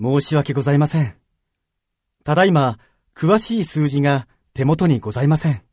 申し訳ございません。ただいま、詳しい数字が手元にございません。